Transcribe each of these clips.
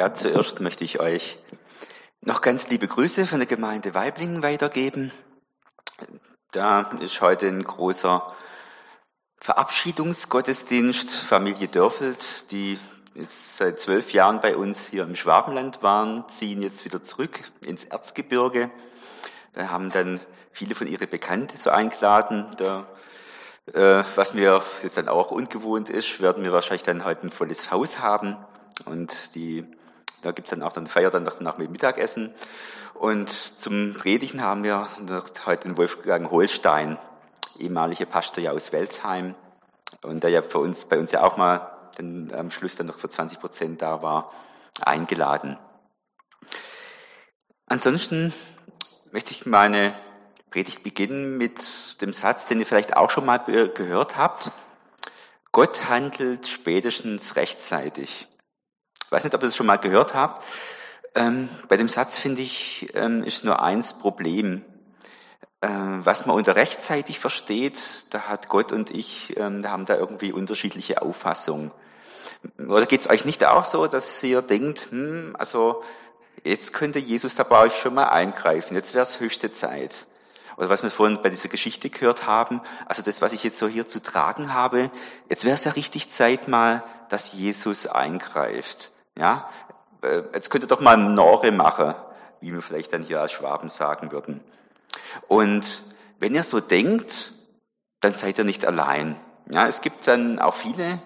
Ja, zuerst möchte ich euch noch ganz liebe Grüße von der Gemeinde Weiblingen weitergeben. Da ist heute ein großer Verabschiedungsgottesdienst. Familie Dörfeld, die jetzt seit zwölf Jahren bei uns hier im Schwabenland waren, ziehen jetzt wieder zurück ins Erzgebirge. Da haben dann viele von ihre Bekannte so eingeladen. Da, äh, was mir jetzt dann auch ungewohnt ist, werden wir wahrscheinlich dann heute ein volles Haus haben. Und die da gibt's dann auch dann Feier dann nach mit Mittagessen. Und zum Predigen haben wir heute den Wolfgang Holstein, ehemaliger Pastor ja aus Welzheim und der ja für uns, bei uns ja auch mal dann am Schluss dann noch für 20 Prozent da war, eingeladen. Ansonsten möchte ich meine Predigt beginnen mit dem Satz, den ihr vielleicht auch schon mal gehört habt. Gott handelt spätestens rechtzeitig. Ich weiß nicht, ob ihr das schon mal gehört habt. Ähm, bei dem Satz finde ich, ähm, ist nur eins Problem. Ähm, was man unter rechtzeitig versteht, da hat Gott und ich, ähm, da haben da irgendwie unterschiedliche Auffassungen. Oder geht es euch nicht auch so, dass ihr denkt, hm, also jetzt könnte Jesus da bei euch schon mal eingreifen, jetzt wäre es höchste Zeit. Oder was wir vorhin bei dieser Geschichte gehört haben, also das, was ich jetzt so hier zu tragen habe, jetzt wäre es ja richtig Zeit mal, dass Jesus eingreift. Ja, äh, jetzt könnt ihr doch mal Nore machen, wie wir vielleicht dann hier als Schwaben sagen würden. Und wenn ihr so denkt, dann seid ihr nicht allein. Ja, es gibt dann auch viele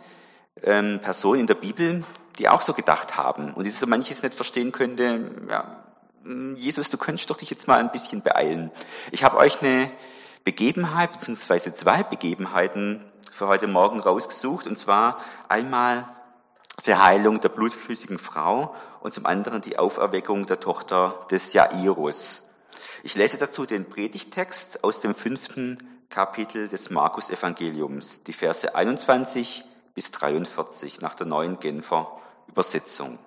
ähm, Personen in der Bibel, die auch so gedacht haben und die so manches nicht verstehen könnte. Ja, hm, Jesus, du könntest doch dich jetzt mal ein bisschen beeilen. Ich habe euch eine Begebenheit beziehungsweise zwei Begebenheiten für heute Morgen rausgesucht und zwar einmal der Heilung der blutflüssigen Frau und zum anderen die Auferweckung der Tochter des Jairus. Ich lese dazu den Predigtext aus dem fünften Kapitel des Markus Evangeliums, die Verse 21 bis 43 nach der neuen Genfer Übersetzung.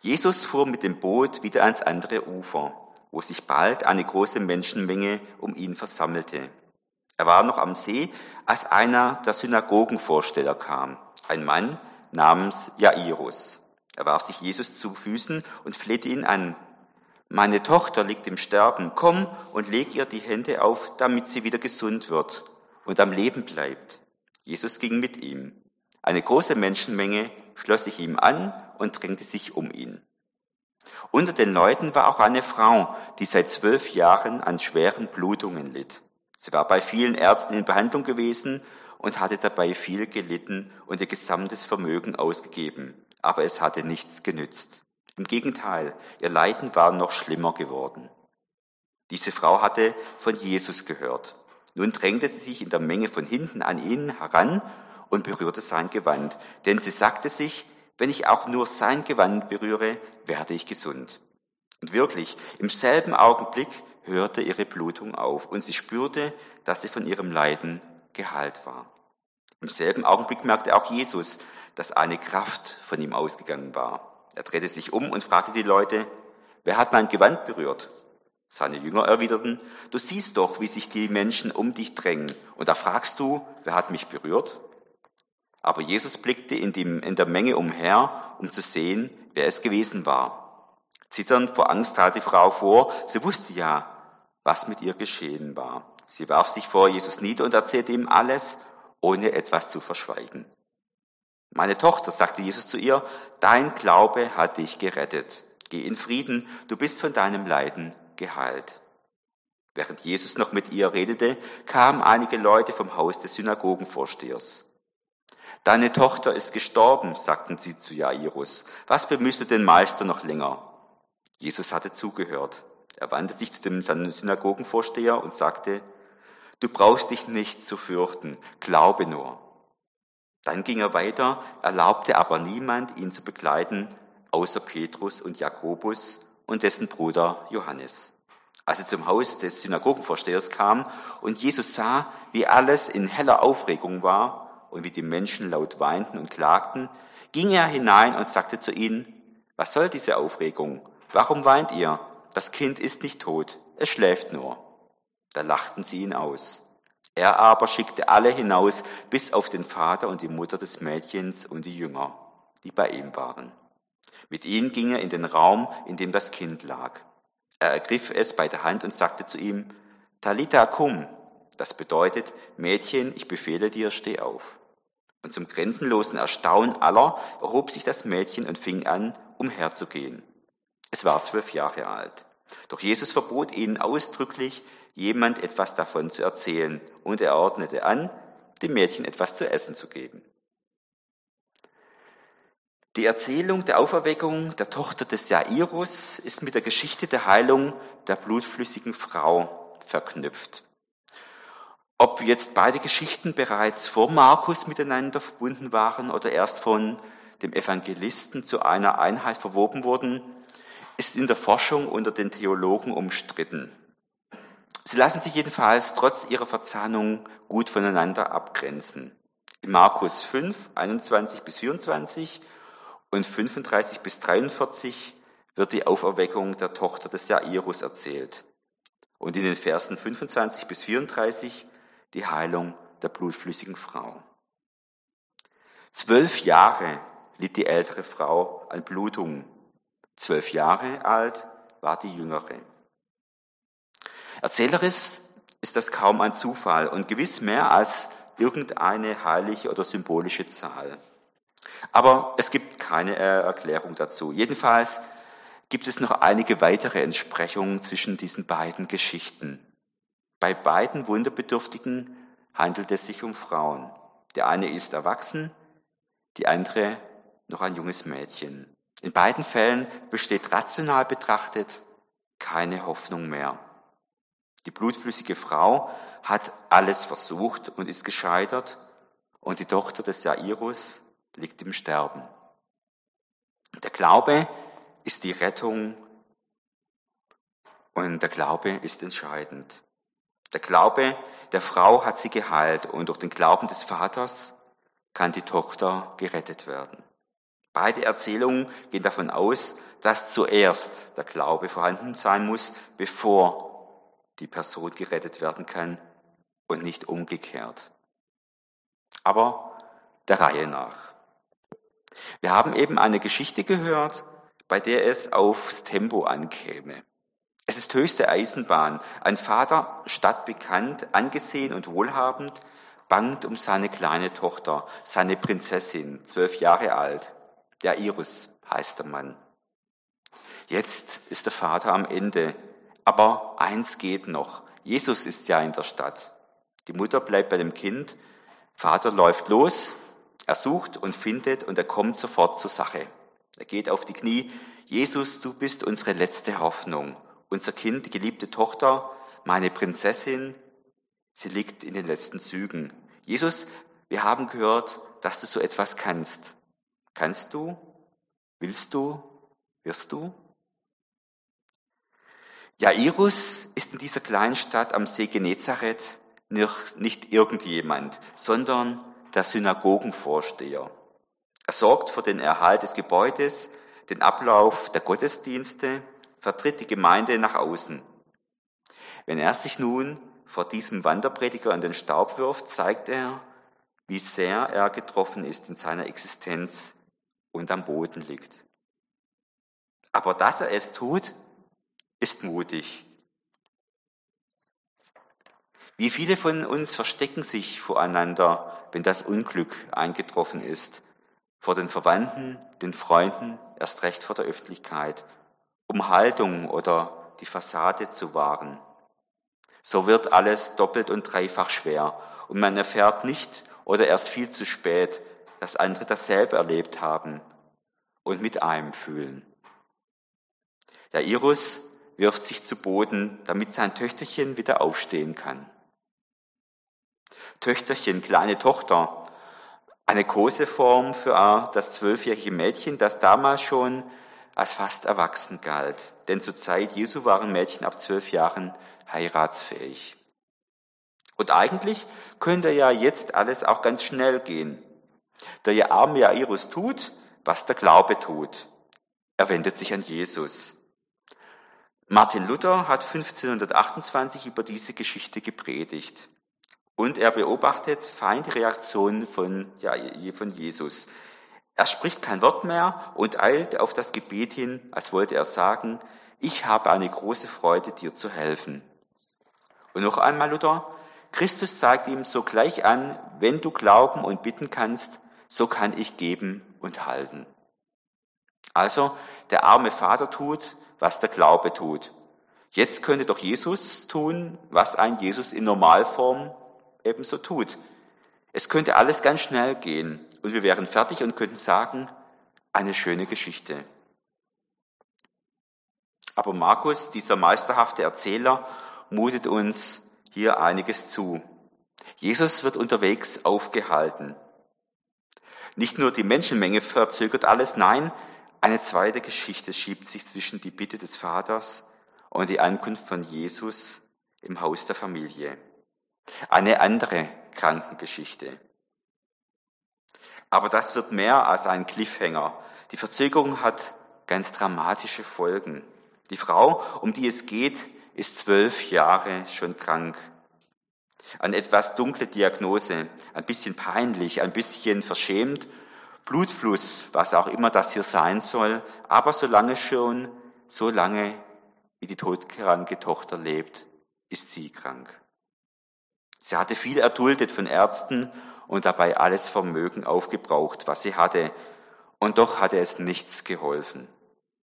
Jesus fuhr mit dem Boot wieder ans andere Ufer, wo sich bald eine große Menschenmenge um ihn versammelte. Er war noch am See, als einer der Synagogenvorsteller kam, ein Mann, namens Jairus. Er warf sich Jesus zu Füßen und flehte ihn an. Meine Tochter liegt im Sterben. Komm und leg ihr die Hände auf, damit sie wieder gesund wird und am Leben bleibt. Jesus ging mit ihm. Eine große Menschenmenge schloss sich ihm an und drängte sich um ihn. Unter den Leuten war auch eine Frau, die seit zwölf Jahren an schweren Blutungen litt. Sie war bei vielen Ärzten in Behandlung gewesen und hatte dabei viel gelitten und ihr gesamtes Vermögen ausgegeben. Aber es hatte nichts genützt. Im Gegenteil, ihr Leiden war noch schlimmer geworden. Diese Frau hatte von Jesus gehört. Nun drängte sie sich in der Menge von hinten an ihn heran und berührte sein Gewand. Denn sie sagte sich, wenn ich auch nur sein Gewand berühre, werde ich gesund. Und wirklich, im selben Augenblick hörte ihre Blutung auf und sie spürte, dass sie von ihrem Leiden geheilt war. Im selben Augenblick merkte auch Jesus, dass eine Kraft von ihm ausgegangen war. Er drehte sich um und fragte die Leute, wer hat mein Gewand berührt? Seine Jünger erwiderten, du siehst doch, wie sich die Menschen um dich drängen. Und da fragst du, wer hat mich berührt? Aber Jesus blickte in, die, in der Menge umher, um zu sehen, wer es gewesen war. Zitternd vor Angst tat die Frau vor, sie wusste ja, was mit ihr geschehen war. Sie warf sich vor Jesus nieder und erzählte ihm alles, ohne etwas zu verschweigen. Meine Tochter, sagte Jesus zu ihr, dein Glaube hat dich gerettet. Geh in Frieden, du bist von deinem Leiden geheilt. Während Jesus noch mit ihr redete, kamen einige Leute vom Haus des Synagogenvorstehers. Deine Tochter ist gestorben, sagten sie zu Jairus. Was bemühst du den Meister noch länger? Jesus hatte zugehört. Er wandte sich zu dem Synagogenvorsteher und sagte, Du brauchst dich nicht zu fürchten, glaube nur. Dann ging er weiter, erlaubte aber niemand, ihn zu begleiten, außer Petrus und Jakobus und dessen Bruder Johannes. Als er zum Haus des Synagogenvorstehers kam und Jesus sah, wie alles in heller Aufregung war und wie die Menschen laut weinten und klagten, ging er hinein und sagte zu ihnen, was soll diese Aufregung? Warum weint ihr? Das Kind ist nicht tot, es schläft nur. Da lachten sie ihn aus. Er aber schickte alle hinaus, bis auf den Vater und die Mutter des Mädchens und die Jünger, die bei ihm waren. Mit ihnen ging er in den Raum, in dem das Kind lag. Er ergriff es bei der Hand und sagte zu ihm, Talita cum, das bedeutet, Mädchen, ich befehle dir, steh auf. Und zum grenzenlosen Erstaunen aller erhob sich das Mädchen und fing an, umherzugehen. Es war zwölf Jahre alt. Doch Jesus verbot ihnen ausdrücklich, jemand etwas davon zu erzählen, und er ordnete an, dem Mädchen etwas zu essen zu geben. Die Erzählung der Auferweckung der Tochter des Jairus ist mit der Geschichte der Heilung der blutflüssigen Frau verknüpft. Ob jetzt beide Geschichten bereits vor Markus miteinander verbunden waren oder erst von dem Evangelisten zu einer Einheit verwoben wurden, ist in der Forschung unter den Theologen umstritten. Sie lassen sich jedenfalls trotz ihrer Verzahnung gut voneinander abgrenzen. In Markus 5, 21 bis 24 und 35 bis 43 wird die Auferweckung der Tochter des Jairus erzählt. Und in den Versen 25 bis 34 die Heilung der blutflüssigen Frau. Zwölf Jahre litt die ältere Frau an Blutungen Zwölf Jahre alt war die Jüngere. Erzählerisch ist das kaum ein Zufall und gewiss mehr als irgendeine heilige oder symbolische Zahl. Aber es gibt keine Erklärung dazu. Jedenfalls gibt es noch einige weitere Entsprechungen zwischen diesen beiden Geschichten. Bei beiden Wunderbedürftigen handelt es sich um Frauen. Der eine ist erwachsen, die andere noch ein junges Mädchen. In beiden Fällen besteht rational betrachtet keine Hoffnung mehr. Die blutflüssige Frau hat alles versucht und ist gescheitert und die Tochter des Jairus liegt im Sterben. Der Glaube ist die Rettung und der Glaube ist entscheidend. Der Glaube der Frau hat sie geheilt und durch den Glauben des Vaters kann die Tochter gerettet werden. Beide Erzählungen gehen davon aus, dass zuerst der Glaube vorhanden sein muss, bevor die Person gerettet werden kann und nicht umgekehrt. Aber der Reihe nach. Wir haben eben eine Geschichte gehört, bei der es aufs Tempo ankäme. Es ist höchste Eisenbahn. Ein Vater, stadtbekannt, angesehen und wohlhabend, bangt um seine kleine Tochter, seine Prinzessin, zwölf Jahre alt. Jairus heißt der Mann. Jetzt ist der Vater am Ende, aber eins geht noch. Jesus ist ja in der Stadt. Die Mutter bleibt bei dem Kind, Vater läuft los, er sucht und findet und er kommt sofort zur Sache. Er geht auf die Knie. Jesus, du bist unsere letzte Hoffnung. Unser Kind, die geliebte Tochter, meine Prinzessin, sie liegt in den letzten Zügen. Jesus, wir haben gehört, dass du so etwas kannst. Kannst du? Willst du? Wirst du? Jairus ist in dieser kleinen Stadt am See Genezareth nicht irgendjemand, sondern der Synagogenvorsteher. Er sorgt für den Erhalt des Gebäudes, den Ablauf der Gottesdienste, vertritt die Gemeinde nach außen. Wenn er sich nun vor diesem Wanderprediger in den Staub wirft, zeigt er, wie sehr er getroffen ist in seiner Existenz und am Boden liegt. Aber dass er es tut, ist mutig. Wie viele von uns verstecken sich voreinander, wenn das Unglück eingetroffen ist, vor den Verwandten, den Freunden, erst recht vor der Öffentlichkeit, um Haltung oder die Fassade zu wahren. So wird alles doppelt und dreifach schwer und man erfährt nicht oder erst viel zu spät, dass andere dasselbe erlebt haben und mit einem fühlen. Der Irus wirft sich zu Boden, damit sein Töchterchen wieder aufstehen kann. Töchterchen, kleine Tochter, eine Koseform für das zwölfjährige Mädchen, das damals schon als fast erwachsen galt. Denn zur Zeit Jesu waren Mädchen ab zwölf Jahren heiratsfähig. Und eigentlich könnte ja jetzt alles auch ganz schnell gehen. Der arme Jairus tut, was der Glaube tut. Er wendet sich an Jesus. Martin Luther hat 1528 über diese Geschichte gepredigt. Und er beobachtet feine Reaktionen von, ja, von Jesus. Er spricht kein Wort mehr und eilt auf das Gebet hin, als wollte er sagen, ich habe eine große Freude, dir zu helfen. Und noch einmal, Luther, Christus sagt ihm sogleich an, wenn du glauben und bitten kannst, so kann ich geben und halten. Also, der arme Vater tut, was der Glaube tut. Jetzt könnte doch Jesus tun, was ein Jesus in Normalform ebenso tut. Es könnte alles ganz schnell gehen und wir wären fertig und könnten sagen, eine schöne Geschichte. Aber Markus, dieser meisterhafte Erzähler, mutet uns hier einiges zu. Jesus wird unterwegs aufgehalten. Nicht nur die Menschenmenge verzögert alles, nein, eine zweite Geschichte schiebt sich zwischen die Bitte des Vaters und die Ankunft von Jesus im Haus der Familie. Eine andere Krankengeschichte. Aber das wird mehr als ein Cliffhanger. Die Verzögerung hat ganz dramatische Folgen. Die Frau, um die es geht, ist zwölf Jahre schon krank. Eine etwas dunkle Diagnose, ein bisschen peinlich, ein bisschen verschämt, Blutfluss, was auch immer das hier sein soll, aber solange schon, so lange wie die todkranke Tochter lebt, ist sie krank. Sie hatte viel erduldet von Ärzten und dabei alles Vermögen aufgebraucht, was sie hatte, und doch hatte es nichts geholfen.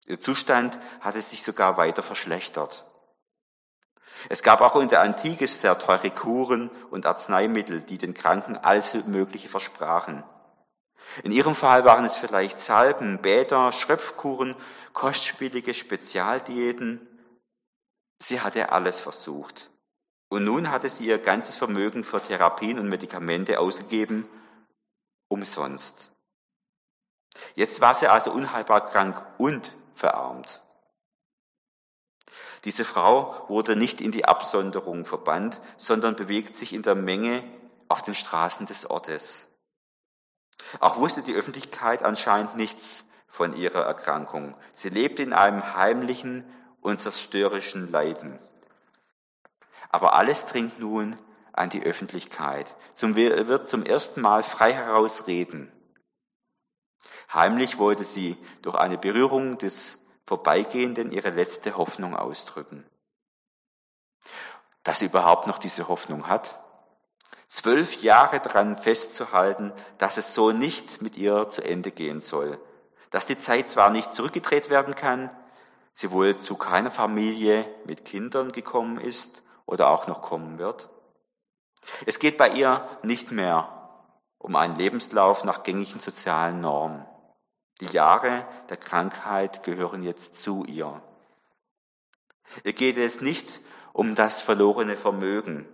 Ihr Zustand hatte sich sogar weiter verschlechtert. Es gab auch in der Antike sehr teure Kuren und Arzneimittel, die den Kranken alles Mögliche versprachen. In ihrem Fall waren es vielleicht Salben, Bäder, Schröpfkuren, kostspielige Spezialdiäten. Sie hatte alles versucht. Und nun hatte sie ihr ganzes Vermögen für Therapien und Medikamente ausgegeben, umsonst. Jetzt war sie also unheilbar krank und verarmt. Diese Frau wurde nicht in die Absonderung verbannt, sondern bewegt sich in der Menge auf den Straßen des Ortes. Auch wusste die Öffentlichkeit anscheinend nichts von ihrer Erkrankung. Sie lebte in einem heimlichen und zerstörerischen Leiden. Aber alles dringt nun an die Öffentlichkeit, zum, wird zum ersten Mal frei herausreden. Heimlich wollte sie durch eine Berührung des Vorbeigehenden ihre letzte Hoffnung ausdrücken. Dass sie überhaupt noch diese Hoffnung hat, zwölf Jahre daran festzuhalten, dass es so nicht mit ihr zu Ende gehen soll, dass die Zeit zwar nicht zurückgedreht werden kann, sie wohl zu keiner Familie mit Kindern gekommen ist oder auch noch kommen wird. Es geht bei ihr nicht mehr um einen Lebenslauf nach gängigen sozialen Normen. Die Jahre der Krankheit gehören jetzt zu ihr. Ihr geht es nicht um das verlorene Vermögen,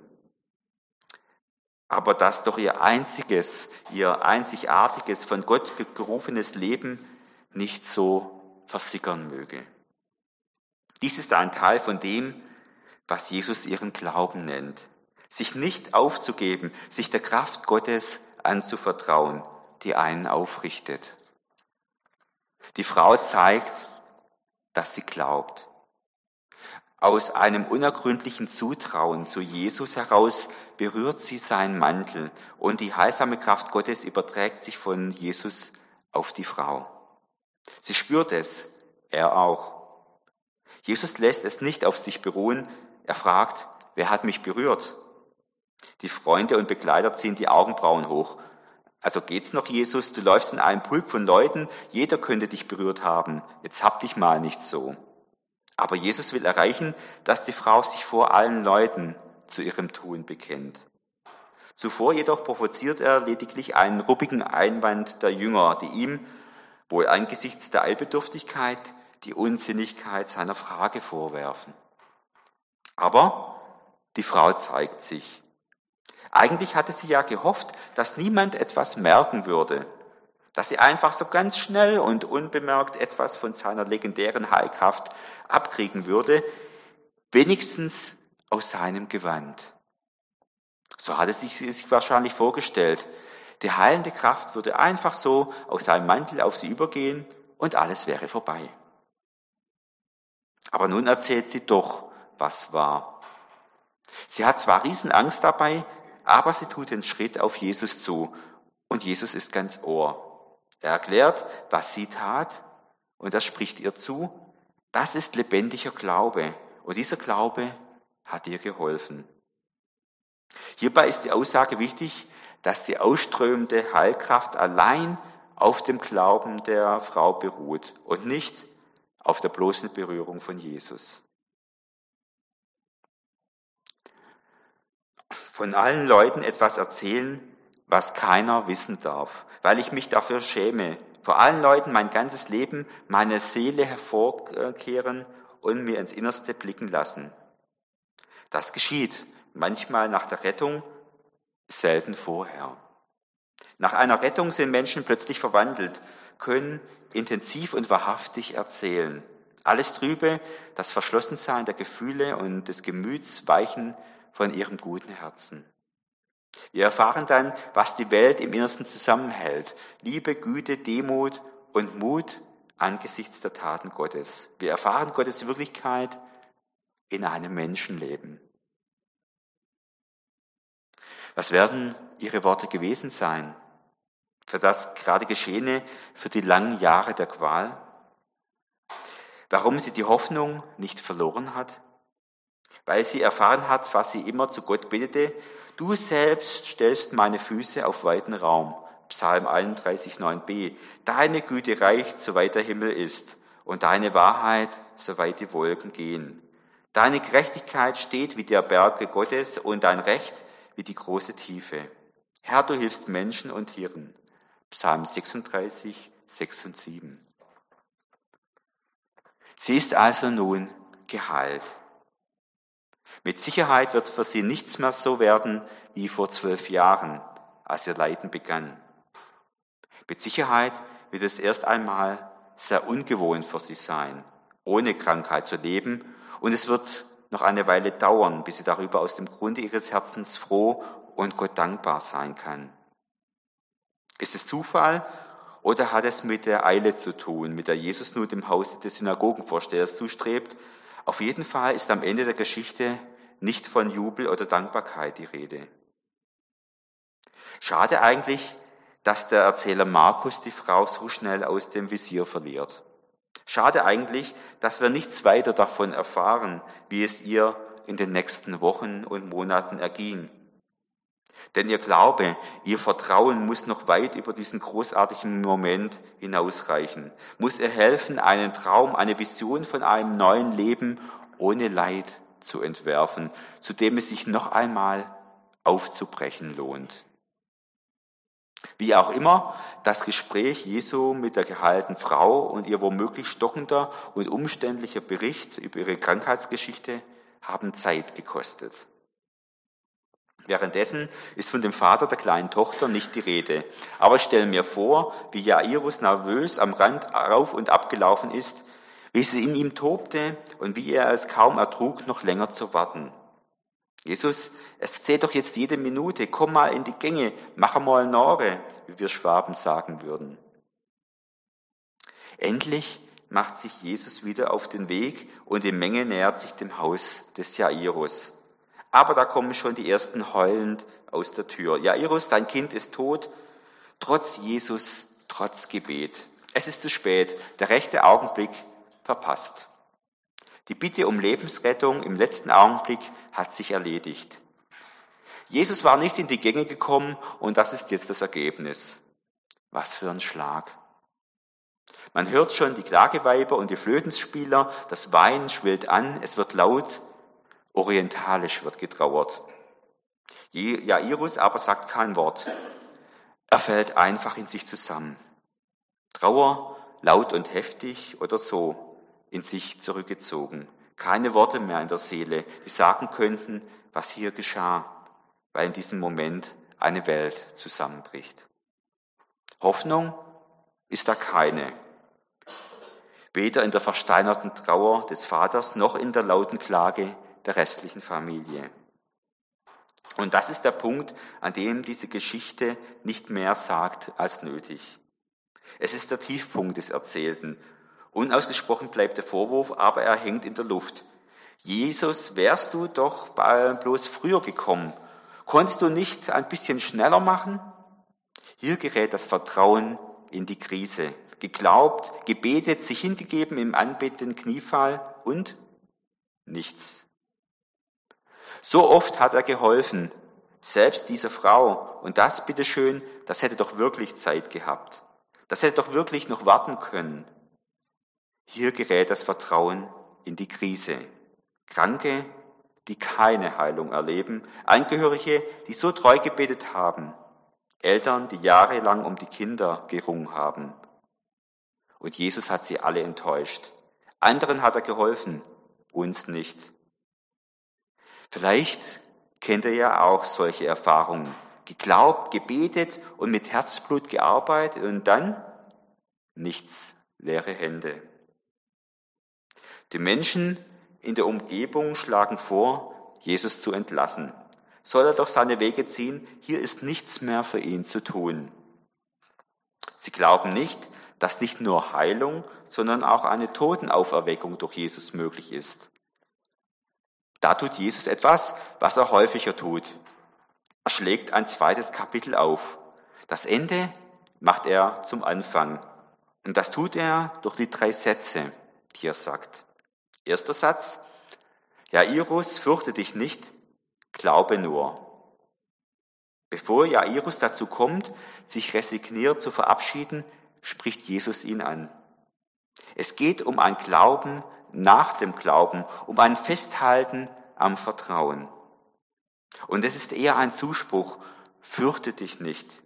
aber dass doch ihr einziges, ihr einzigartiges, von Gott gerufenes Leben nicht so versickern möge. Dies ist ein Teil von dem, was Jesus ihren Glauben nennt. Sich nicht aufzugeben, sich der Kraft Gottes anzuvertrauen, die einen aufrichtet. Die Frau zeigt, dass sie glaubt. Aus einem unergründlichen Zutrauen zu Jesus heraus berührt sie seinen Mantel und die heilsame Kraft Gottes überträgt sich von Jesus auf die Frau. Sie spürt es, er auch. Jesus lässt es nicht auf sich beruhen, er fragt, wer hat mich berührt? Die Freunde und Begleiter ziehen die Augenbrauen hoch. Also geht's noch, Jesus? Du läufst in einem Pulk von Leuten, jeder könnte dich berührt haben. Jetzt hab dich mal nicht so. Aber Jesus will erreichen, dass die Frau sich vor allen Leuten zu ihrem Tun bekennt. Zuvor jedoch provoziert er lediglich einen ruppigen Einwand der Jünger, die ihm, wohl angesichts der Eilbedürftigkeit, die Unsinnigkeit seiner Frage vorwerfen. Aber die Frau zeigt sich. Eigentlich hatte sie ja gehofft, dass niemand etwas merken würde, dass sie einfach so ganz schnell und unbemerkt etwas von seiner legendären Heilkraft abkriegen würde, wenigstens aus seinem Gewand. So hatte sie sich wahrscheinlich vorgestellt. Die heilende Kraft würde einfach so aus seinem Mantel auf sie übergehen und alles wäre vorbei. Aber nun erzählt sie doch, was war. Sie hat zwar Riesenangst dabei, aber sie tut den Schritt auf Jesus zu und Jesus ist ganz Ohr. Er erklärt, was sie tat, und das spricht ihr zu. Das ist lebendiger Glaube. Und dieser Glaube hat ihr geholfen. Hierbei ist die Aussage wichtig, dass die ausströmende Heilkraft allein auf dem Glauben der Frau beruht und nicht auf der bloßen Berührung von Jesus. Von allen Leuten etwas erzählen, was keiner wissen darf, weil ich mich dafür schäme. Vor allen Leuten mein ganzes Leben, meine Seele hervorkehren und mir ins Innerste blicken lassen. Das geschieht manchmal nach der Rettung, selten vorher. Nach einer Rettung sind Menschen plötzlich verwandelt, können intensiv und wahrhaftig erzählen. Alles Trübe, das Verschlossensein der Gefühle und des Gemüts weichen von ihrem guten Herzen. Wir erfahren dann, was die Welt im Innersten zusammenhält. Liebe, Güte, Demut und Mut angesichts der Taten Gottes. Wir erfahren Gottes Wirklichkeit in einem Menschenleben. Was werden Ihre Worte gewesen sein? Für das gerade Geschehene, für die langen Jahre der Qual? Warum sie die Hoffnung nicht verloren hat? Weil sie erfahren hat, was sie immer zu Gott betete, du selbst stellst meine Füße auf weiten Raum. Psalm 31, 9b. Deine Güte reicht, soweit der Himmel ist, und deine Wahrheit, soweit die Wolken gehen. Deine Gerechtigkeit steht wie der Berge Gottes und dein Recht wie die große Tiefe. Herr, du hilfst Menschen und Tieren. Psalm 36, 6 und 7. Sie ist also nun geheilt. Mit Sicherheit wird für sie nichts mehr so werden wie vor zwölf Jahren, als ihr Leiden begann. Mit Sicherheit wird es erst einmal sehr ungewohnt für sie sein, ohne Krankheit zu leben, und es wird noch eine Weile dauern, bis sie darüber aus dem Grunde ihres Herzens froh und Gott dankbar sein kann. Ist es Zufall oder hat es mit der Eile zu tun, mit der Jesus nun dem Haus des Synagogenvorstehers zustrebt? Auf jeden Fall ist am Ende der Geschichte nicht von Jubel oder Dankbarkeit die Rede. Schade eigentlich, dass der Erzähler Markus die Frau so schnell aus dem Visier verliert. Schade eigentlich, dass wir nichts weiter davon erfahren, wie es ihr in den nächsten Wochen und Monaten erging. Denn ihr Glaube, ihr Vertrauen muss noch weit über diesen großartigen Moment hinausreichen, muss ihr helfen, einen Traum, eine Vision von einem neuen Leben ohne Leid zu entwerfen, zu dem es sich noch einmal aufzubrechen lohnt. Wie auch immer, das Gespräch Jesu mit der geheilten Frau und ihr womöglich stockender und umständlicher Bericht über ihre Krankheitsgeschichte haben Zeit gekostet. Währenddessen ist von dem Vater der kleinen Tochter nicht die Rede. Aber ich stelle mir vor, wie Jairus nervös am Rand auf und abgelaufen ist, wie es in ihm tobte und wie er es kaum ertrug, noch länger zu warten. Jesus, es zählt doch jetzt jede Minute, komm mal in die Gänge, mach mal Nore, wie wir Schwaben sagen würden. Endlich macht sich Jesus wieder auf den Weg und die Menge nähert sich dem Haus des Jairus. Aber da kommen schon die ersten heulend aus der Tür. Jairus, dein Kind ist tot, trotz Jesus, trotz Gebet. Es ist zu spät, der rechte Augenblick verpasst. Die Bitte um Lebensrettung im letzten Augenblick hat sich erledigt. Jesus war nicht in die Gänge gekommen und das ist jetzt das Ergebnis. Was für ein Schlag. Man hört schon die Klageweiber und die Flötenspieler, das Wein schwillt an, es wird laut, orientalisch wird getrauert. Jairus aber sagt kein Wort. Er fällt einfach in sich zusammen. Trauer, laut und heftig oder so, in sich zurückgezogen. Keine Worte mehr in der Seele, die sagen könnten, was hier geschah, weil in diesem Moment eine Welt zusammenbricht. Hoffnung ist da keine. Weder in der versteinerten Trauer des Vaters noch in der lauten Klage der restlichen Familie. Und das ist der Punkt, an dem diese Geschichte nicht mehr sagt als nötig. Es ist der Tiefpunkt des Erzählten Unausgesprochen bleibt der Vorwurf, aber er hängt in der Luft. Jesus, wärst du doch bloß früher gekommen. Konntest du nicht ein bisschen schneller machen? Hier gerät das Vertrauen in die Krise. Geglaubt, gebetet, sich hingegeben im anbetenden Kniefall und nichts. So oft hat er geholfen, selbst dieser Frau. Und das, bitteschön, das hätte doch wirklich Zeit gehabt. Das hätte doch wirklich noch warten können. Hier gerät das Vertrauen in die Krise. Kranke, die keine Heilung erleben, Angehörige, die so treu gebetet haben, Eltern, die jahrelang um die Kinder gerungen haben. Und Jesus hat sie alle enttäuscht. Anderen hat er geholfen, uns nicht. Vielleicht kennt ihr ja auch solche Erfahrungen. Geglaubt, gebetet und mit Herzblut gearbeitet und dann nichts, leere Hände. Die Menschen in der Umgebung schlagen vor, Jesus zu entlassen. Soll er doch seine Wege ziehen, hier ist nichts mehr für ihn zu tun. Sie glauben nicht, dass nicht nur Heilung, sondern auch eine Totenauferweckung durch Jesus möglich ist. Da tut Jesus etwas, was er häufiger tut. Er schlägt ein zweites Kapitel auf. Das Ende macht er zum Anfang. Und das tut er durch die drei Sätze, die er sagt. Erster Satz. Jairus, fürchte dich nicht, glaube nur. Bevor Jairus dazu kommt, sich resigniert zu verabschieden, spricht Jesus ihn an. Es geht um ein Glauben nach dem Glauben, um ein Festhalten am Vertrauen. Und es ist eher ein Zuspruch, fürchte dich nicht.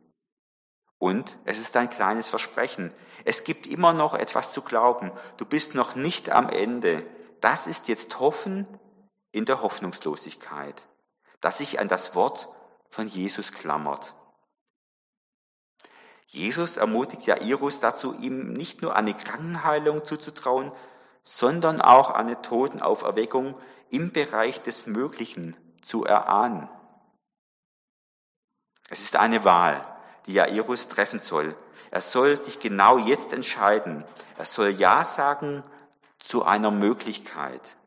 Und es ist ein kleines Versprechen. Es gibt immer noch etwas zu glauben. Du bist noch nicht am Ende. Das ist jetzt Hoffen in der Hoffnungslosigkeit, das sich an das Wort von Jesus klammert. Jesus ermutigt Jairus dazu, ihm nicht nur eine Krankenheilung zuzutrauen, sondern auch eine Totenauferweckung im Bereich des Möglichen zu erahnen. Es ist eine Wahl, die Jairus treffen soll. Er soll sich genau jetzt entscheiden. Er soll Ja sagen zu einer Möglichkeit.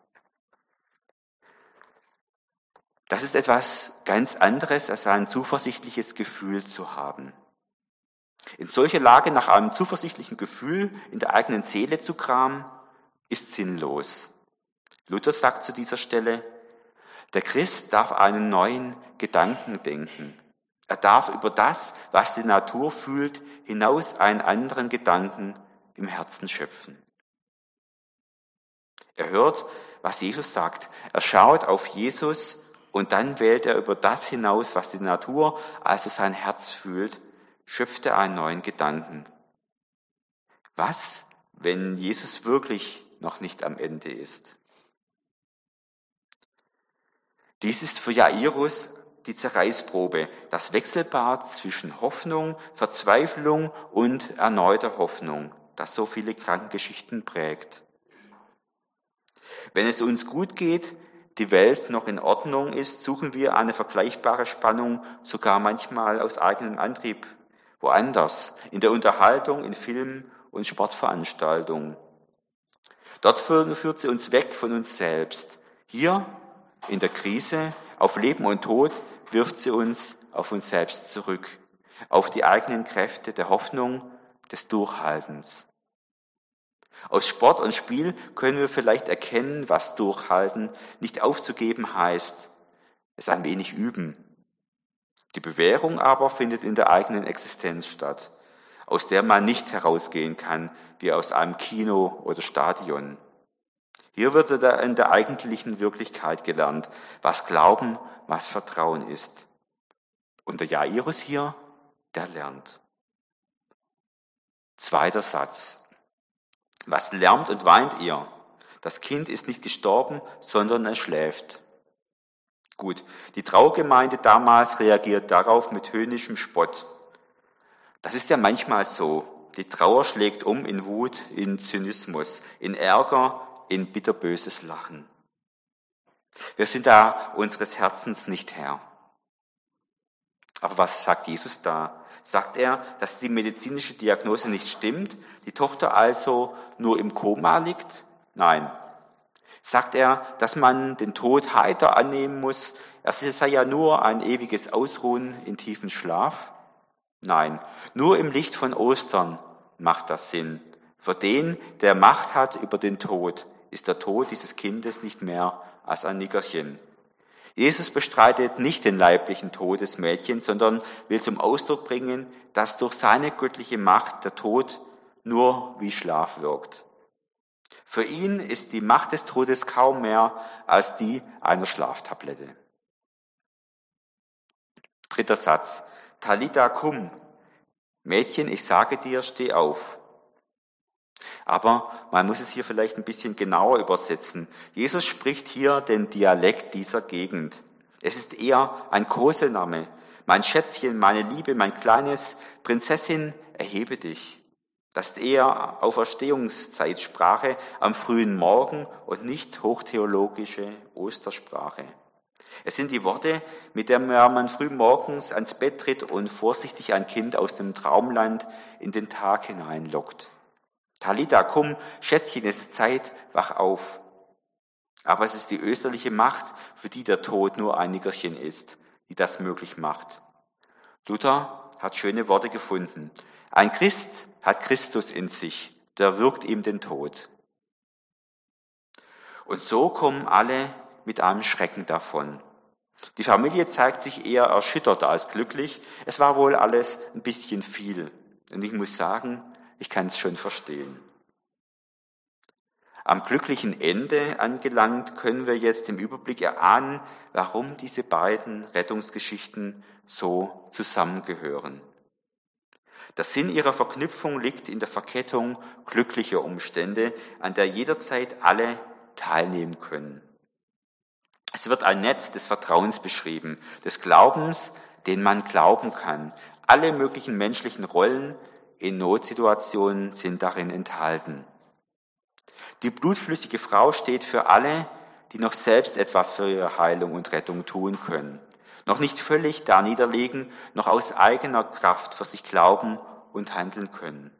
Das ist etwas ganz anderes, als ein zuversichtliches Gefühl zu haben. In solcher Lage nach einem zuversichtlichen Gefühl in der eigenen Seele zu kramen, ist sinnlos. Luther sagt zu dieser Stelle, der Christ darf einen neuen Gedanken denken. Er darf über das, was die Natur fühlt, hinaus einen anderen Gedanken im Herzen schöpfen. Er hört, was Jesus sagt. Er schaut auf Jesus und dann wählt er über das hinaus, was die Natur, also sein Herz fühlt, schöpft er einen neuen Gedanken. Was, wenn Jesus wirklich noch nicht am Ende ist? Dies ist für Jairus die Zerreißprobe, das Wechselbad zwischen Hoffnung, Verzweiflung und erneuter Hoffnung, das so viele Krankengeschichten prägt. Wenn es uns gut geht, die Welt noch in Ordnung ist, suchen wir eine vergleichbare Spannung sogar manchmal aus eigenem Antrieb woanders, in der Unterhaltung, in Filmen und Sportveranstaltungen. Dort führt sie uns weg von uns selbst. Hier in der Krise, auf Leben und Tod, wirft sie uns auf uns selbst zurück, auf die eigenen Kräfte der Hoffnung, des Durchhaltens. Aus Sport und Spiel können wir vielleicht erkennen, was Durchhalten nicht aufzugeben heißt, es ein wenig üben. Die Bewährung aber findet in der eigenen Existenz statt, aus der man nicht herausgehen kann, wie aus einem Kino oder Stadion. Hier wird in der eigentlichen Wirklichkeit gelernt, was Glauben, was Vertrauen ist. Und der Jairus hier, der lernt. Zweiter Satz. Was lärmt und weint ihr? Das Kind ist nicht gestorben, sondern es schläft. Gut, die Traugemeinde damals reagiert darauf mit höhnischem Spott. Das ist ja manchmal so. Die Trauer schlägt um in Wut, in Zynismus, in Ärger, in bitterböses Lachen. Wir sind da unseres Herzens nicht Herr. Aber was sagt Jesus da? Sagt er, dass die medizinische Diagnose nicht stimmt, die Tochter also nur im Koma liegt? Nein. Sagt er, dass man den Tod heiter annehmen muss, er sei ja nur ein ewiges Ausruhen in tiefen Schlaf? Nein. Nur im Licht von Ostern macht das Sinn. Für den, der Macht hat über den Tod, ist der Tod dieses Kindes nicht mehr als ein Nickerchen. Jesus bestreitet nicht den leiblichen Tod des Mädchens, sondern will zum Ausdruck bringen, dass durch seine göttliche Macht der Tod nur wie Schlaf wirkt. Für ihn ist die Macht des Todes kaum mehr als die einer Schlaftablette. Dritter Satz. Talita cum. Mädchen, ich sage dir, steh auf. Aber man muss es hier vielleicht ein bisschen genauer übersetzen. Jesus spricht hier den Dialekt dieser Gegend. Es ist eher ein Kosename. Mein Schätzchen, meine Liebe, mein kleines Prinzessin, erhebe dich. Das ist eher Auferstehungszeitsprache am frühen Morgen und nicht hochtheologische Ostersprache. Es sind die Worte, mit denen man früh morgens ans Bett tritt und vorsichtig ein Kind aus dem Traumland in den Tag hineinlockt. Talita, komm, Schätzchen, es ist Zeit, wach auf. Aber es ist die österliche Macht, für die der Tod nur ein Nickerchen ist, die das möglich macht. Luther hat schöne Worte gefunden. Ein Christ hat Christus in sich, der wirkt ihm den Tod. Und so kommen alle mit einem Schrecken davon. Die Familie zeigt sich eher erschüttert als glücklich. Es war wohl alles ein bisschen viel. Und ich muss sagen, ich kann es schon verstehen. Am glücklichen Ende angelangt, können wir jetzt im Überblick erahnen, warum diese beiden Rettungsgeschichten so zusammengehören. Der Sinn ihrer Verknüpfung liegt in der Verkettung glücklicher Umstände, an der jederzeit alle teilnehmen können. Es wird ein Netz des Vertrauens beschrieben, des Glaubens, den man glauben kann. Alle möglichen menschlichen Rollen, in Notsituationen sind darin enthalten. Die blutflüssige Frau steht für alle, die noch selbst etwas für ihre Heilung und Rettung tun können, noch nicht völlig da niederlegen, noch aus eigener Kraft für sich glauben und handeln können.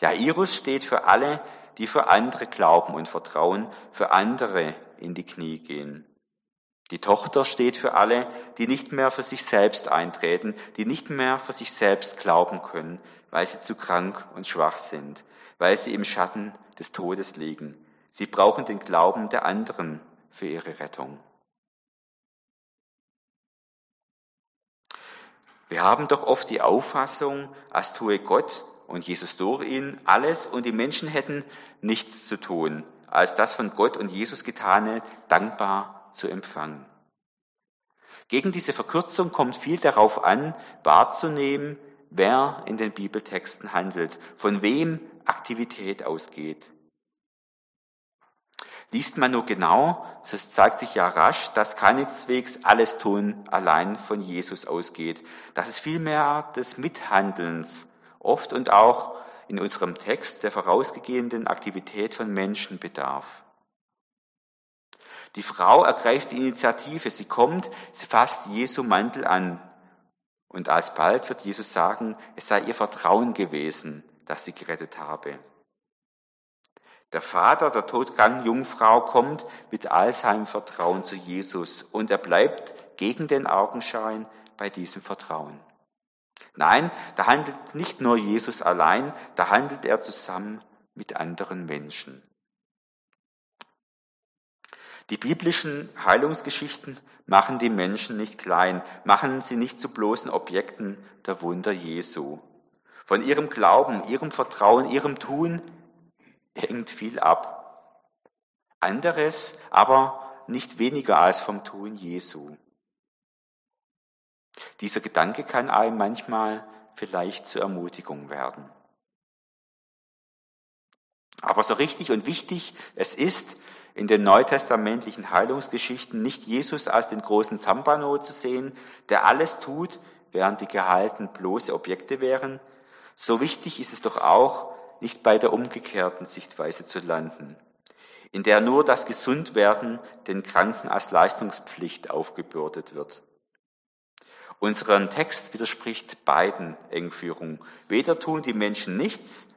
Jairus steht für alle, die für andere glauben und vertrauen, für andere in die Knie gehen. Die Tochter steht für alle, die nicht mehr für sich selbst eintreten, die nicht mehr für sich selbst glauben können, weil sie zu krank und schwach sind, weil sie im Schatten des Todes liegen. Sie brauchen den Glauben der anderen für ihre Rettung. Wir haben doch oft die Auffassung, als tue Gott und Jesus durch ihn alles und die Menschen hätten nichts zu tun, als das von Gott und Jesus getane dankbar zu empfangen. Gegen diese Verkürzung kommt viel darauf an, wahrzunehmen, wer in den Bibeltexten handelt, von wem Aktivität ausgeht. Liest man nur genau, so zeigt sich ja rasch, dass keineswegs alles Tun allein von Jesus ausgeht, dass es vielmehr des Mithandelns oft und auch in unserem Text der vorausgegebenen Aktivität von Menschen bedarf. Die Frau ergreift die Initiative, sie kommt, sie fasst Jesu Mantel an. Und alsbald wird Jesus sagen, es sei ihr Vertrauen gewesen, dass sie gerettet habe. Der Vater der todkranken Jungfrau kommt mit all seinem Vertrauen zu Jesus und er bleibt gegen den Augenschein bei diesem Vertrauen. Nein, da handelt nicht nur Jesus allein, da handelt er zusammen mit anderen Menschen. Die biblischen Heilungsgeschichten machen die Menschen nicht klein, machen sie nicht zu bloßen Objekten der Wunder Jesu. Von ihrem Glauben, ihrem Vertrauen, ihrem Tun hängt viel ab. Anderes aber nicht weniger als vom Tun Jesu. Dieser Gedanke kann einem manchmal vielleicht zur Ermutigung werden. Aber so richtig und wichtig es ist, in den neutestamentlichen Heilungsgeschichten nicht Jesus als den großen Zampano zu sehen, der alles tut, während die Gehalten bloße Objekte wären, so wichtig ist es doch auch, nicht bei der umgekehrten Sichtweise zu landen, in der nur das Gesundwerden den Kranken als Leistungspflicht aufgebürdet wird. Unseren Text widerspricht beiden Engführungen. Weder tun die Menschen nichts,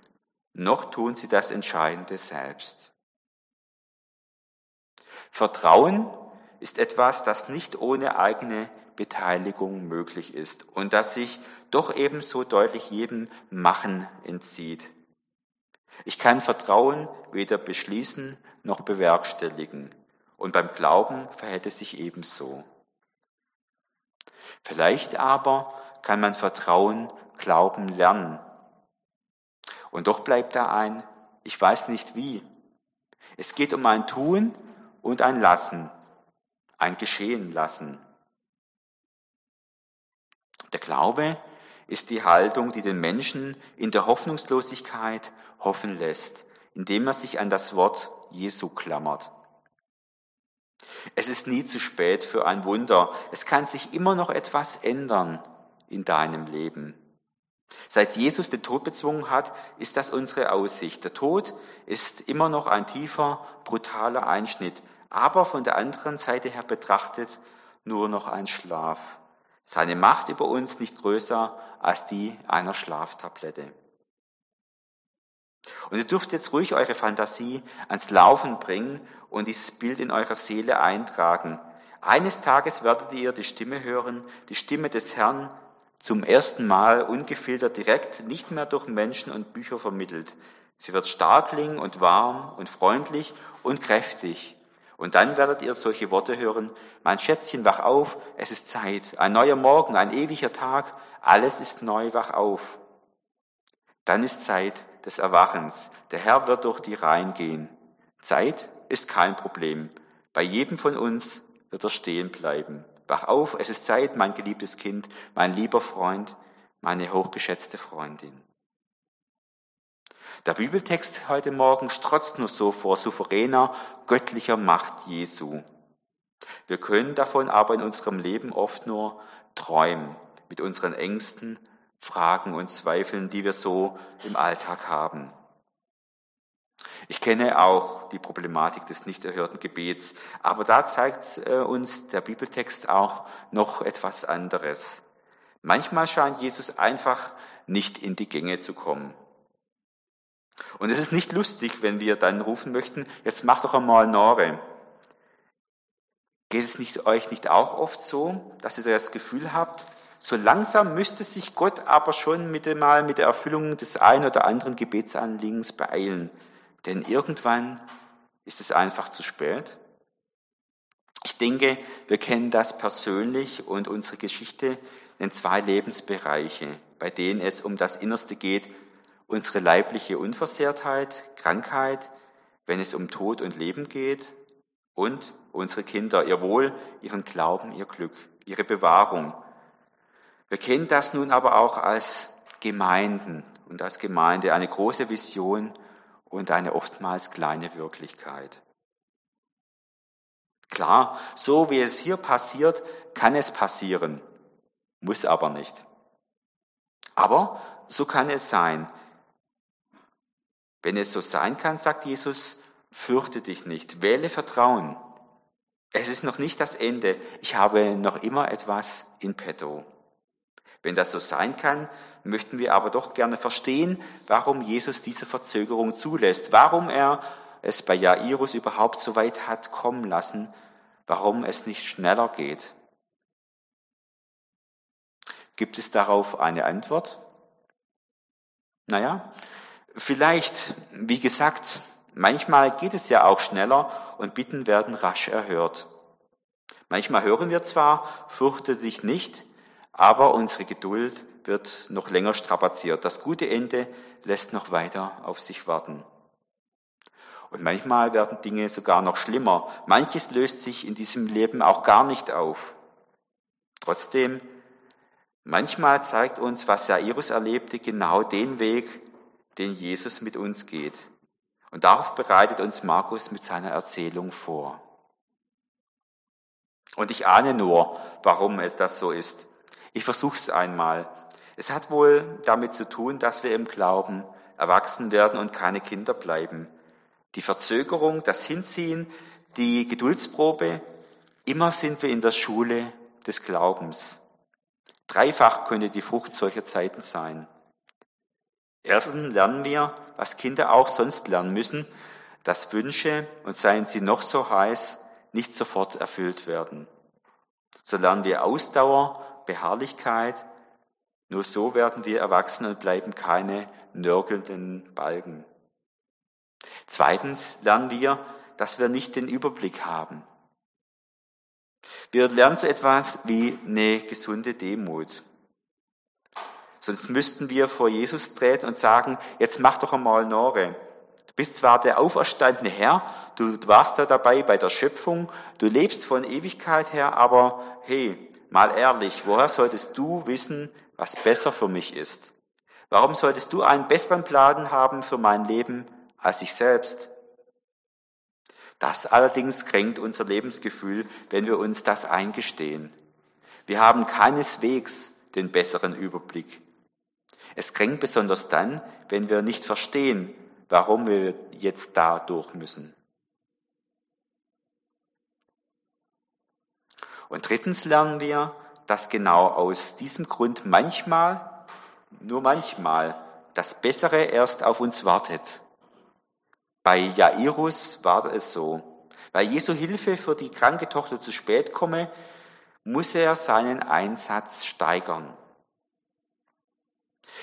noch tun sie das Entscheidende selbst. Vertrauen ist etwas, das nicht ohne eigene Beteiligung möglich ist und dass sich doch ebenso deutlich jedem Machen entzieht. Ich kann Vertrauen weder beschließen noch bewerkstelligen. Und beim Glauben verhält es sich ebenso. Vielleicht aber kann man Vertrauen, Glauben lernen. Und doch bleibt da ein, ich weiß nicht wie. Es geht um ein Tun und ein Lassen, ein Geschehen lassen. Der Glaube ist die Haltung, die den Menschen in der Hoffnungslosigkeit hoffen lässt, indem er sich an das Wort Jesu klammert. Es ist nie zu spät für ein Wunder. Es kann sich immer noch etwas ändern in deinem Leben. Seit Jesus den Tod bezwungen hat, ist das unsere Aussicht. Der Tod ist immer noch ein tiefer, brutaler Einschnitt, aber von der anderen Seite her betrachtet nur noch ein Schlaf. Seine Macht über uns nicht größer als die einer Schlaftablette. Und ihr dürft jetzt ruhig eure Fantasie ans Laufen bringen und dieses Bild in eurer Seele eintragen. Eines Tages werdet ihr die Stimme hören, die Stimme des Herrn zum ersten Mal ungefiltert direkt, nicht mehr durch Menschen und Bücher vermittelt. Sie wird stark klingen und warm und freundlich und kräftig. Und dann werdet ihr solche Worte hören, mein Schätzchen, wach auf, es ist Zeit, ein neuer Morgen, ein ewiger Tag, alles ist neu, wach auf. Dann ist Zeit des Erwachens. Der Herr wird durch die Reihen gehen. Zeit ist kein Problem. Bei jedem von uns wird er stehen bleiben. Wach auf, es ist Zeit, mein geliebtes Kind, mein lieber Freund, meine hochgeschätzte Freundin. Der Bibeltext heute Morgen strotzt nur so vor souveräner, göttlicher Macht Jesu. Wir können davon aber in unserem Leben oft nur träumen, mit unseren Ängsten, Fragen und Zweifeln, die wir so im Alltag haben. Ich kenne auch die Problematik des nicht erhörten Gebets, aber da zeigt äh, uns der Bibeltext auch noch etwas anderes. Manchmal scheint Jesus einfach nicht in die Gänge zu kommen. Und es ist nicht lustig, wenn wir dann rufen möchten, jetzt mach doch einmal Nore. Geht es nicht, euch nicht auch oft so, dass ihr das Gefühl habt, so langsam müsste sich Gott aber schon mit, mal mit der Erfüllung des einen oder anderen Gebetsanliegens beeilen. Denn irgendwann ist es einfach zu spät. Ich denke, wir kennen das persönlich und unsere Geschichte in zwei Lebensbereiche, bei denen es um das Innerste geht, unsere leibliche Unversehrtheit, Krankheit, wenn es um Tod und Leben geht und unsere Kinder, ihr Wohl, ihren Glauben, ihr Glück, ihre Bewahrung, wir kennen das nun aber auch als Gemeinden und als Gemeinde eine große Vision und eine oftmals kleine Wirklichkeit. Klar, so wie es hier passiert, kann es passieren, muss aber nicht. Aber so kann es sein. Wenn es so sein kann, sagt Jesus, fürchte dich nicht, wähle Vertrauen. Es ist noch nicht das Ende, ich habe noch immer etwas in petto. Wenn das so sein kann, möchten wir aber doch gerne verstehen, warum Jesus diese Verzögerung zulässt, warum er es bei Jairus überhaupt so weit hat kommen lassen, warum es nicht schneller geht. Gibt es darauf eine Antwort? Naja, vielleicht, wie gesagt, manchmal geht es ja auch schneller und Bitten werden rasch erhört. Manchmal hören wir zwar, fürchte dich nicht, aber unsere Geduld wird noch länger strapaziert. Das gute Ende lässt noch weiter auf sich warten. Und manchmal werden Dinge sogar noch schlimmer. Manches löst sich in diesem Leben auch gar nicht auf. Trotzdem, manchmal zeigt uns, was Jairus erlebte, genau den Weg, den Jesus mit uns geht. Und darauf bereitet uns Markus mit seiner Erzählung vor. Und ich ahne nur, warum es das so ist. Ich versuche es einmal. Es hat wohl damit zu tun, dass wir im Glauben erwachsen werden und keine Kinder bleiben. Die Verzögerung, das Hinziehen, die Geduldsprobe, immer sind wir in der Schule des Glaubens. Dreifach könnte die Frucht solcher Zeiten sein. Erstens lernen wir, was Kinder auch sonst lernen müssen, dass Wünsche, und seien sie noch so heiß, nicht sofort erfüllt werden. So lernen wir Ausdauer, Beharrlichkeit. Nur so werden wir erwachsen und bleiben keine nörgelnden Balken. Zweitens lernen wir, dass wir nicht den Überblick haben. Wir lernen so etwas wie eine gesunde Demut. Sonst müssten wir vor Jesus treten und sagen, jetzt mach doch einmal Nore. Du bist zwar der auferstandene Herr, du warst da dabei bei der Schöpfung, du lebst von Ewigkeit her, aber hey, mal ehrlich, woher solltest du wissen, was besser für mich ist? Warum solltest du einen besseren Plan haben für mein Leben als ich selbst? Das allerdings kränkt unser Lebensgefühl, wenn wir uns das eingestehen. Wir haben keineswegs den besseren Überblick. Es kränkt besonders dann, wenn wir nicht verstehen, warum wir jetzt da durch müssen. Und drittens lernen wir, dass genau aus diesem Grund manchmal, nur manchmal, das Bessere erst auf uns wartet. Bei Jairus war es so. Weil Jesu Hilfe für die kranke Tochter zu spät komme, muss er seinen Einsatz steigern.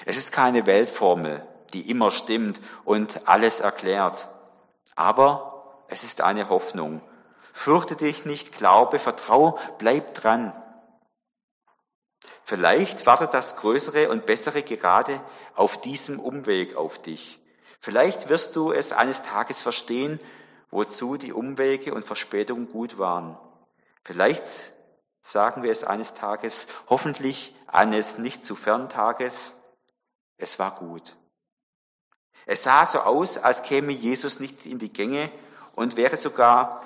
Es ist keine Weltformel, die immer stimmt und alles erklärt. Aber es ist eine Hoffnung. Fürchte dich nicht, glaube, vertraue, bleib dran. Vielleicht wartet das Größere und Bessere gerade auf diesem Umweg auf dich. Vielleicht wirst du es eines Tages verstehen, wozu die Umwege und Verspätungen gut waren. Vielleicht sagen wir es eines Tages, hoffentlich eines nicht zu fernen Tages, es war gut. Es sah so aus, als käme Jesus nicht in die Gänge und wäre sogar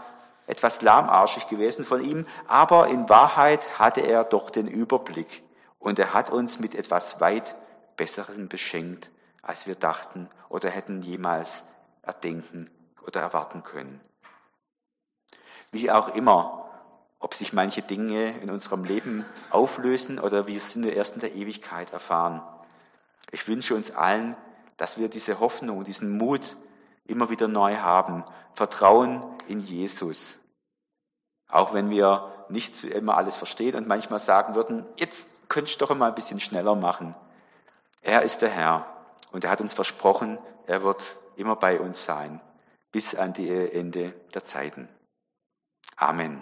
etwas lahmarschig gewesen von ihm, aber in Wahrheit hatte er doch den Überblick und er hat uns mit etwas weit Besserem beschenkt, als wir dachten oder hätten jemals erdenken oder erwarten können. Wie auch immer, ob sich manche Dinge in unserem Leben auflösen oder wir es nur erst in der Ewigkeit erfahren. Ich wünsche uns allen, dass wir diese Hoffnung, diesen Mut immer wieder neu haben. Vertrauen in Jesus. Auch wenn wir nicht immer alles verstehen und manchmal sagen würden, jetzt könntest du doch mal ein bisschen schneller machen. Er ist der Herr und er hat uns versprochen, er wird immer bei uns sein bis an die Ende der Zeiten. Amen.